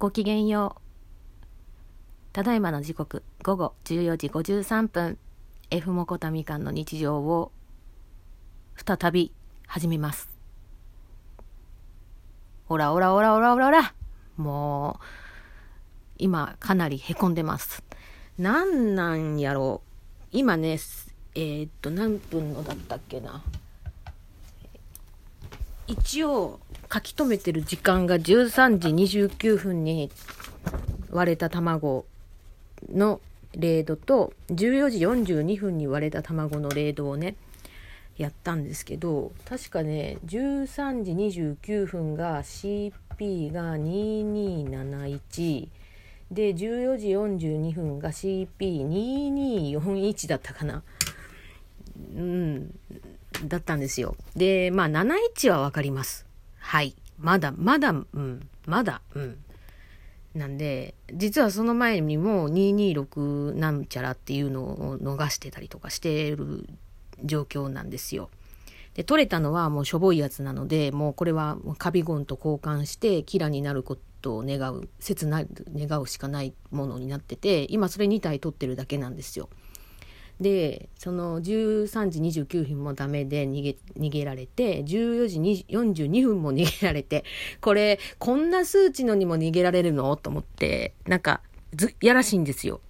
ごきげんよう。ただいまの時刻午後14時53分 F モコタミカンの日常を再び始めます。おらおらおらおらおらおらもう今かなりへこんでます。なんなんやろう今ねえー、っと何分のだったっけな一応書き留めてる時間が13時29分に割れた卵の0度と14時42分に割れた卵の0度をねやったんですけど確かね13時29分が CP が2271で14時42分が CP2241 だったかな。うんだったんですよ。でまあ71は分かります。はいまだまだうんまだうんなんで、実はその前にも226なんちゃらっていうのを逃してたりとかしてる状況なんですよ。で、取れたのはもうしょぼいやつなので、もうこれはカビゴンと交換してキラになることを願う、切な願うしかないものになってて、今それ2体取ってるだけなんですよ。でその13時29分もダメで逃げ逃げられて14時42分も逃げられてこれこんな数値のにも逃げられるの？と思ってなんかずやらしいんですよ。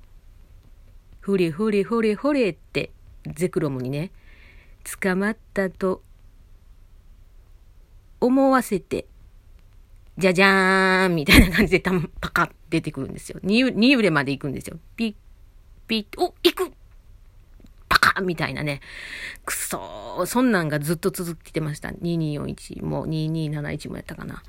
ふりふりふりふりってゼクロムにね捕まったと思わせてじゃじゃーんみたいな感じでたパカッ出てくるんですよ。2, 2揺れまで行くんですよ。ピッピッお行くカーみたいなね。くそ。そんなんがずっと続いてました。2241も2271もやったかな。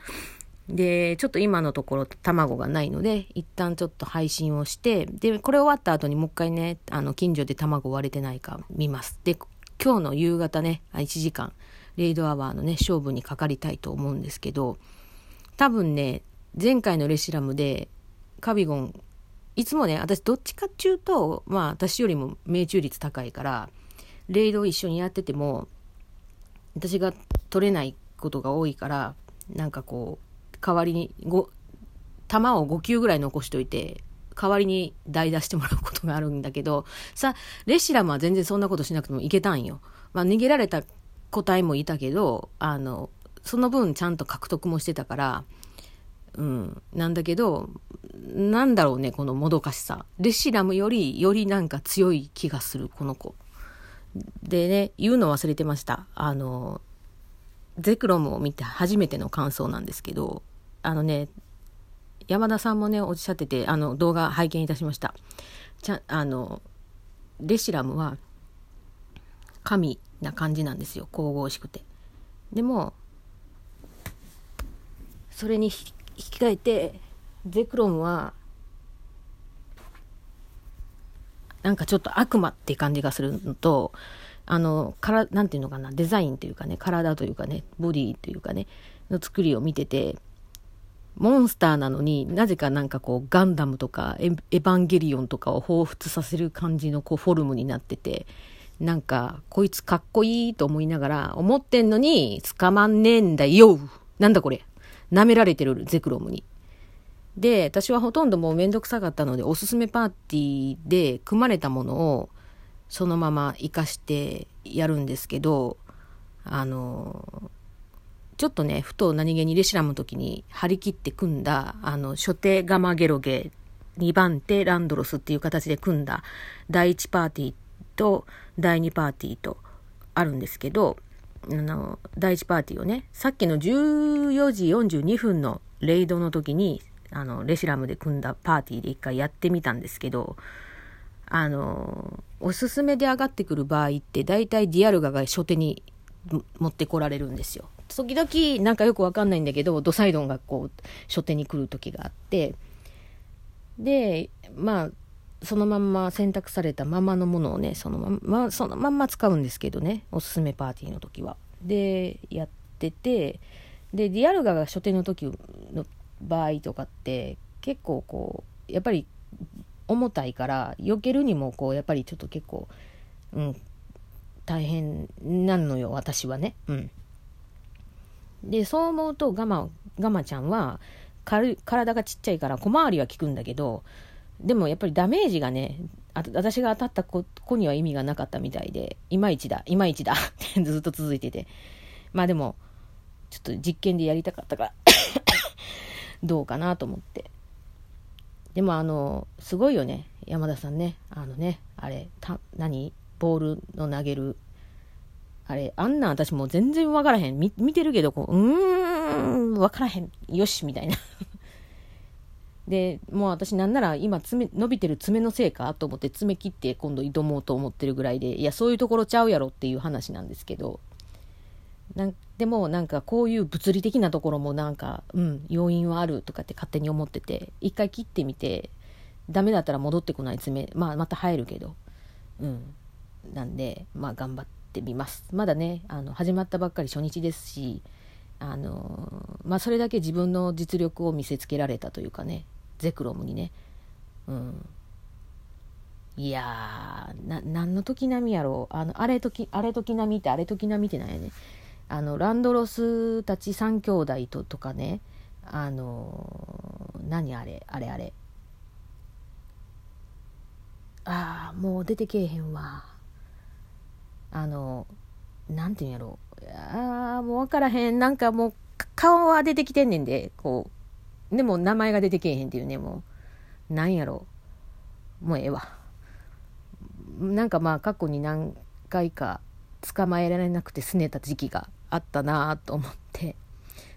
で、ちょっと今のところ卵がないので、一旦ちょっと配信をして、で、これ終わった後にもう一回ね、あの、近所で卵割れてないか見ます。で、今日の夕方ね、1時間、レイドアワーのね、勝負にかかりたいと思うんですけど、多分ね、前回のレシラムで、カビゴンいつもね、私どっちかっちゅうと、まあ私よりも命中率高いから、レイドを一緒にやってても、私が取れないことが多いから、なんかこう、代わりに5、弾を5球ぐらい残しといて、代わりに代打してもらうことがあるんだけど、さ、レシラムは全然そんなことしなくてもいけたんよ。まあ逃げられた個体もいたけど、あの、その分ちゃんと獲得もしてたから、うん、なんだけど、なんだろうね、このもどかしさ。レシラムより、よりなんか強い気がする、この子。でね、言うの忘れてました。あの、ゼクロムを見て初めての感想なんですけど、あのね、山田さんもね、おっしゃってて、あの、動画拝見いたしました。ちゃ、あの、レシラムは、神な感じなんですよ。神々しくて。でも、それに引き換えてゼクロンはなんかちょっと悪魔って感じがするのとあのからなんていうのかなデザインというかね体というかねボディというかねの作りを見ててモンスターなのになぜかなんかこうガンダムとかエヴァンゲリオンとかを彷彿させる感じのこうフォルムになっててなんかこいつかっこいいと思いながら思ってんのに捕まんねえんだよ。なんだこれ。舐められてるゼクロムに。で、私はほとんどもうめんどくさかったので、おすすめパーティーで組まれたものをそのまま活かしてやるんですけど、あの、ちょっとね、ふと何気にレシラムの時に張り切って組んだ、あの、初手ガマゲロゲ、2番手ランドロスっていう形で組んだ第1パーティーと第2パーティーとあるんですけど、あの、第1パーティーをね、さっきの14時42分のレイドの時に、あの、レシラムで組んだパーティーで一回やってみたんですけど、あの、おすすめで上がってくる場合って、大体ディアルガが初手に持ってこられるんですよ。時々、なんかよくわかんないんだけど、ドサイドンがこう、初手に来る時があって、で、まあ、そのまんま選択されたままのものをね、そのまま、そのまんま使うんですけどね、おすすめパーティーの時は。で、やってて、で、ディアルガが初手の時の場合とかって、結構こう、やっぱり重たいから、避けるにもこう、やっぱりちょっと結構、うん、大変なのよ、私はね。うん。で、そう思うとガマ、ガマちゃんは、軽体がちっちゃいから小回りは効くんだけどでもやっぱりダメージがねあ私が当たった子には意味がなかったみたいでいまいちだいまいちだってずっと続いてて。まあでもちょっと実験でやりたかったから どうかなと思って。でもあのすごいよね山田さんね。あのねあれた何？ボールの投げる。あれあんなん私もう全然分からへん。見てるけどこううーん分からへん。よしみたいな。でもう私なんなら今爪伸びてる爪のせいかと思って爪切って今度挑もうと思ってるぐらいでいやそういうところちゃうやろっていう話なんですけど。なんでもなんかこういう物理的なところもなんかうん要因はあるとかって勝手に思ってて一回切ってみてダメだったら戻ってこない爪まあまた生えるけど。うん。なんでまあ頑張ってみます。まだねあの始まったばっかり初日ですしあのまあそれだけ自分の実力を見せつけられたというかね。ゼクロムにね。うん。いやーな何の時並みやろう。あのあれ時あれ時並みってあれ時並みってなんやね。あのランドロスたち3兄弟ととかね。あの何あれあれあれ。ああもう出てけえへんわ。あのなんていうんやろう。ああもう分からへん。なんかもう顔は出てきてんねんでこう。でも名前が出てけえへんっていうねもう。なんやろ。もうええわ。なんかまあ過去に何回か捕まえられなくて拗ねた時期があったなあと思って。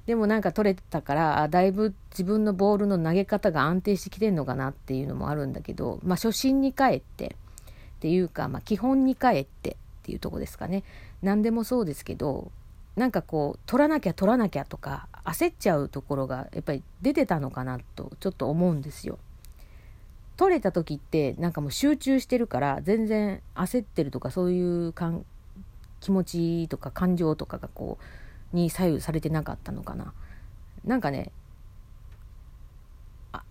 でもなんか取れたからだいぶ自分のボールの投げ方が安定してきてんのかなっていうのもあるんだけど、まあ、初心に帰ってっていうか、まあ、基本に帰ってっていうとこですかね。何でもそうですけどなんかこう取らなきゃ取らなきゃとか焦っちゃうところがやっぱり出てたのかなとちょっと思うんですよ。取れた時ってなんかもう集中してるから全然焦ってるとかそういう気持ちとか感情とかがこうに左右されてなかったのかななんかね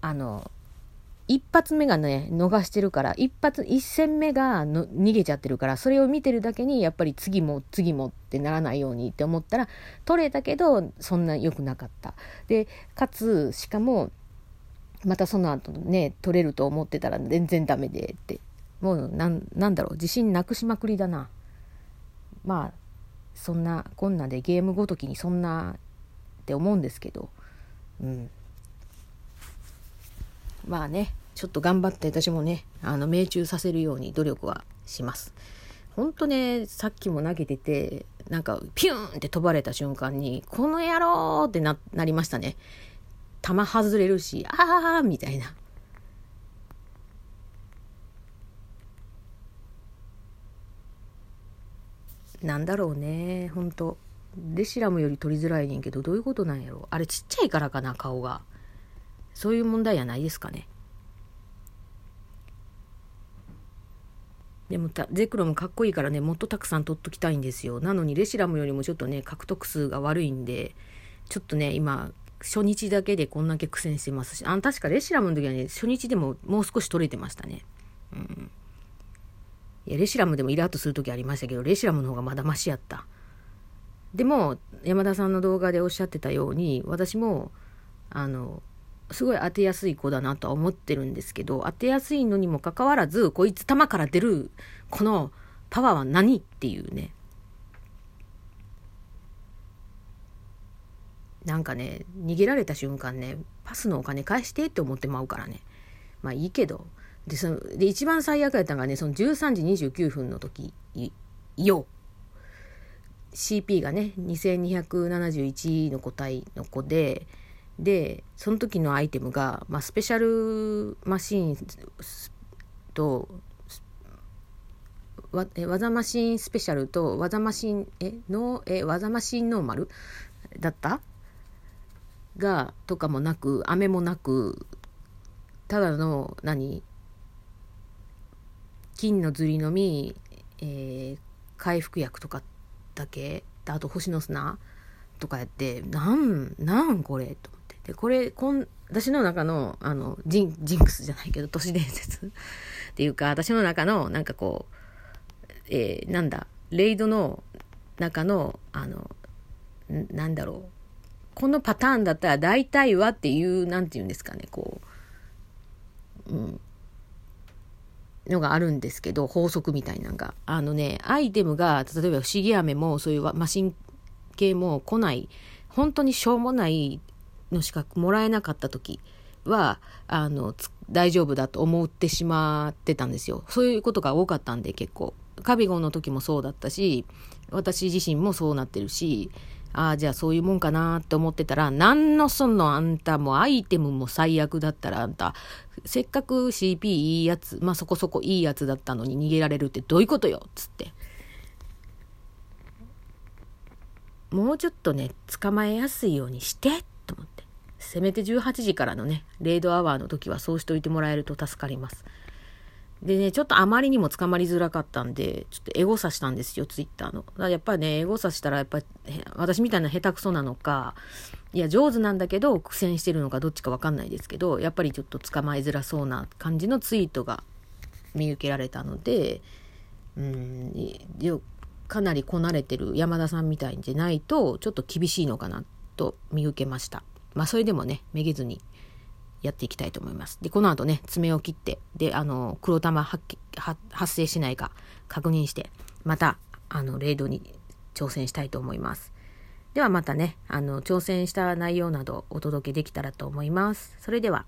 あの一発目がね逃してるから一発一戦目がの逃げちゃってるからそれを見てるだけにやっぱり次も次もってならないようにって思ったら取れたけどそんな良くなかった。でかつしかもまたその後ね取れると思ってたら全然ダメでって。もうなんなんだろう自信なくしまくりだな。まあそんなこんなでゲームごときにそんなって思うんですけど。うん。まあねちょっと頑張って私もねあの命中させるように努力はしますほんとねさっきも投げててなんかピューンって飛ばれた瞬間にこの野郎ってななりましたね球外れるしああみたいななんだろうね、ほんと。レシラムより取りづらいねんけど、どういうことなんやろあれちっちゃいからかな、顔が。そういう問題やないですかね。でもゼクロもかっこいいからね、もっとたくさん取っときたいんですよ。なのにレシラムよりもちょっとね、獲得数が悪いんで、ちょっとね、今、初日だけでこんだけ苦戦してますし、あ確かレシラムの時はね、初日でももう少し取れてましたね。うん。いや、レシラムでもイラッとする時ありましたけど、レシラムの方がまだマシやった。でも、山田さんの動画でおっしゃってたように、私も、あの、すごい当てやすい子だなとは思ってるんですけど、当てやすいのにもかかわらず、こいつ玉から出る、このパワーは何っていうね。なんかね、逃げられた瞬間ね、パスのお金返してって思ってまうからね。まあいいけど、で、その、で、一番最悪やったのがね、その13時29分の時、よ。CP がね、2271の個体の子で、で、その時のアイテムが、まあ、スペシャルマシーンと、わえ技マシンスペシャルと技マシンえのえ技マシンノーマルだった？がとかもなく雨もなくただの何？金のずりのみ、えー、回復薬とかだけ。あと星の砂とかやってなんなんこれ？と。でこれこん私の中のあのジンジンクスじゃないけど都市伝説っていうか私の中のなんかこう、えー、なんだレイドの中のあのなんだろうこのパターンだったら大体はっていう、なんて言うんですかね、こう、うん、のがあるんですけど、法則みたいなのが。あのね、アイテムが、例えば不思議飴も、そういうマシン系も来ない、本当にしょうもないのしかもらえなかった時は、あの、大丈夫だと思ってしまってたんですよ。そういうことが多かったんで、結構。カビゴンの時もそうだったし、私自身もそうなってるし、ああ、じゃあそういうもんかなって思ってたら、なんのそのあんたもアイテムも最悪だったらあんた、せっかく CP いいやつ、まあそこそこいいやつだったのに逃げられるってどういうことよっつって。もうちょっとね、捕まえやすいようにしてって。せめて18時からのね、レイドアワーの時はそうしといてもらえると助かります。でね、ちょっとあまりにも捕まりづらかったんで、ちょっとエゴサしたんですよ、ツイッターの。だからやっぱりね、エゴサしたら、やっぱり、私みたいな下手くそなのか、いや、上手なんだけど、苦戦してるのかどっちかわかんないですけど、やっぱりちょっと捕まえづらそうな感じのツイートが見受けられたので、うん、かなりこなれてる山田さんみたいじゃないと、ちょっと厳しいのかなと見受けました。まあ、それでもね、めげずにやっていきたいと思います。で、この後ね、爪を切って、で、あの、黒玉発生しないか確認して、また、あの、レイドに挑戦したいと思います。ではまたね、あの、挑戦した内容などお届けできたらと思います。それでは。